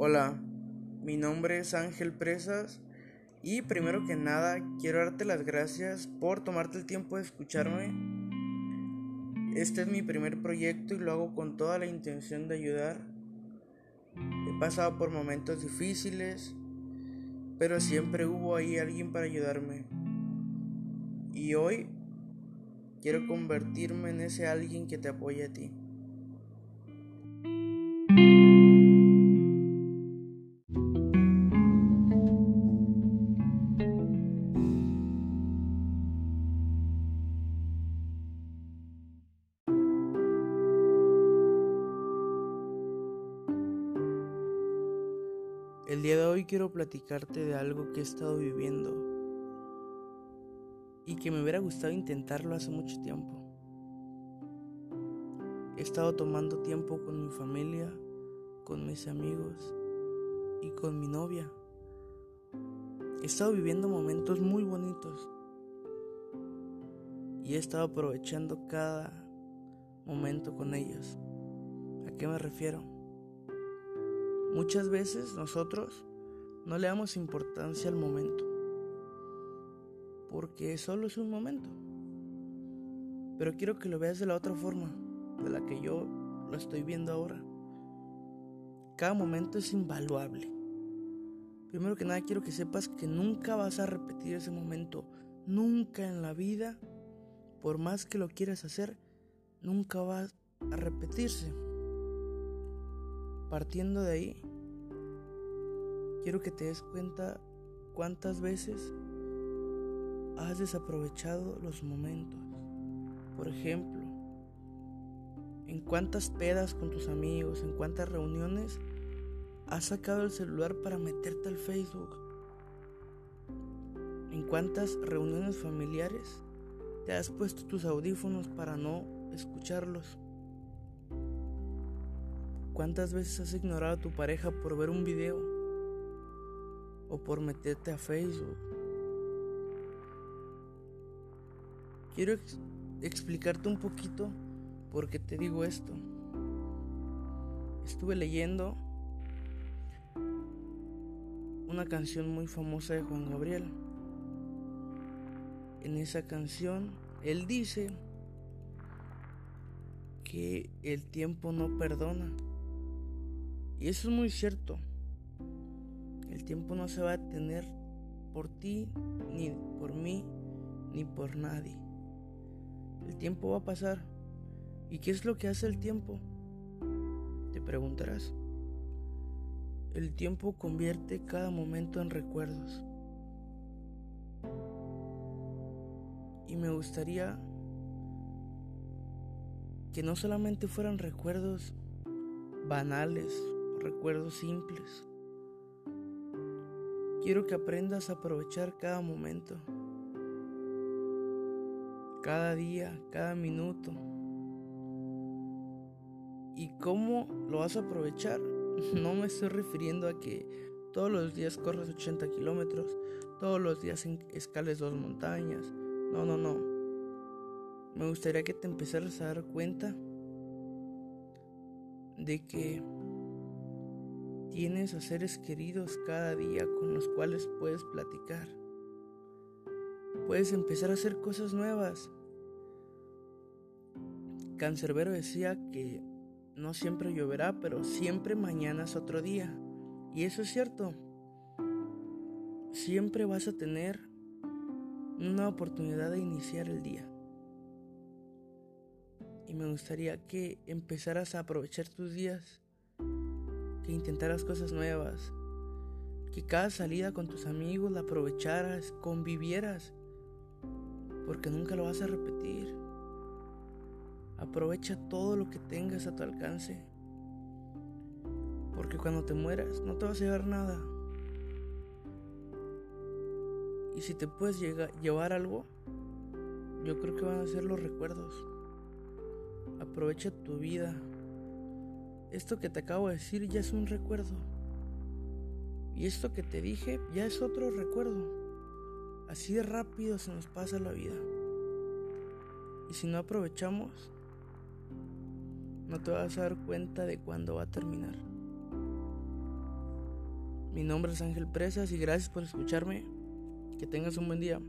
Hola, mi nombre es Ángel Presas y primero que nada quiero darte las gracias por tomarte el tiempo de escucharme. Este es mi primer proyecto y lo hago con toda la intención de ayudar. He pasado por momentos difíciles, pero siempre hubo ahí alguien para ayudarme. Y hoy quiero convertirme en ese alguien que te apoya a ti. El día de hoy quiero platicarte de algo que he estado viviendo y que me hubiera gustado intentarlo hace mucho tiempo. He estado tomando tiempo con mi familia, con mis amigos y con mi novia. He estado viviendo momentos muy bonitos y he estado aprovechando cada momento con ellos. ¿A qué me refiero? Muchas veces nosotros no le damos importancia al momento, porque solo es un momento. Pero quiero que lo veas de la otra forma, de la que yo lo estoy viendo ahora. Cada momento es invaluable. Primero que nada quiero que sepas que nunca vas a repetir ese momento, nunca en la vida, por más que lo quieras hacer, nunca va a repetirse. Partiendo de ahí, quiero que te des cuenta cuántas veces has desaprovechado los momentos. Por ejemplo, en cuántas pedas con tus amigos, en cuántas reuniones has sacado el celular para meterte al Facebook. En cuántas reuniones familiares te has puesto tus audífonos para no escucharlos. ¿Cuántas veces has ignorado a tu pareja por ver un video? O por meterte a Facebook. Quiero explicarte un poquito por qué te digo esto. Estuve leyendo una canción muy famosa de Juan Gabriel. En esa canción, él dice que el tiempo no perdona. Y eso es muy cierto. El tiempo no se va a detener por ti, ni por mí, ni por nadie. El tiempo va a pasar. ¿Y qué es lo que hace el tiempo? Te preguntarás. El tiempo convierte cada momento en recuerdos. Y me gustaría que no solamente fueran recuerdos banales recuerdos simples. Quiero que aprendas a aprovechar cada momento, cada día, cada minuto. ¿Y cómo lo vas a aprovechar? No me estoy refiriendo a que todos los días corres 80 kilómetros, todos los días escales dos montañas. No, no, no. Me gustaría que te empezaras a dar cuenta de que Tienes a seres queridos cada día con los cuales puedes platicar. Puedes empezar a hacer cosas nuevas. Cancerbero decía que no siempre lloverá, pero siempre mañana es otro día. Y eso es cierto. Siempre vas a tener una oportunidad de iniciar el día. Y me gustaría que empezaras a aprovechar tus días que intentaras cosas nuevas, que cada salida con tus amigos la aprovecharas, convivieras, porque nunca lo vas a repetir. Aprovecha todo lo que tengas a tu alcance, porque cuando te mueras no te vas a llevar nada. Y si te puedes llevar algo, yo creo que van a ser los recuerdos. Aprovecha tu vida. Esto que te acabo de decir ya es un recuerdo. Y esto que te dije ya es otro recuerdo. Así rápido se nos pasa la vida. Y si no aprovechamos, no te vas a dar cuenta de cuándo va a terminar. Mi nombre es Ángel Presas y gracias por escucharme. Que tengas un buen día.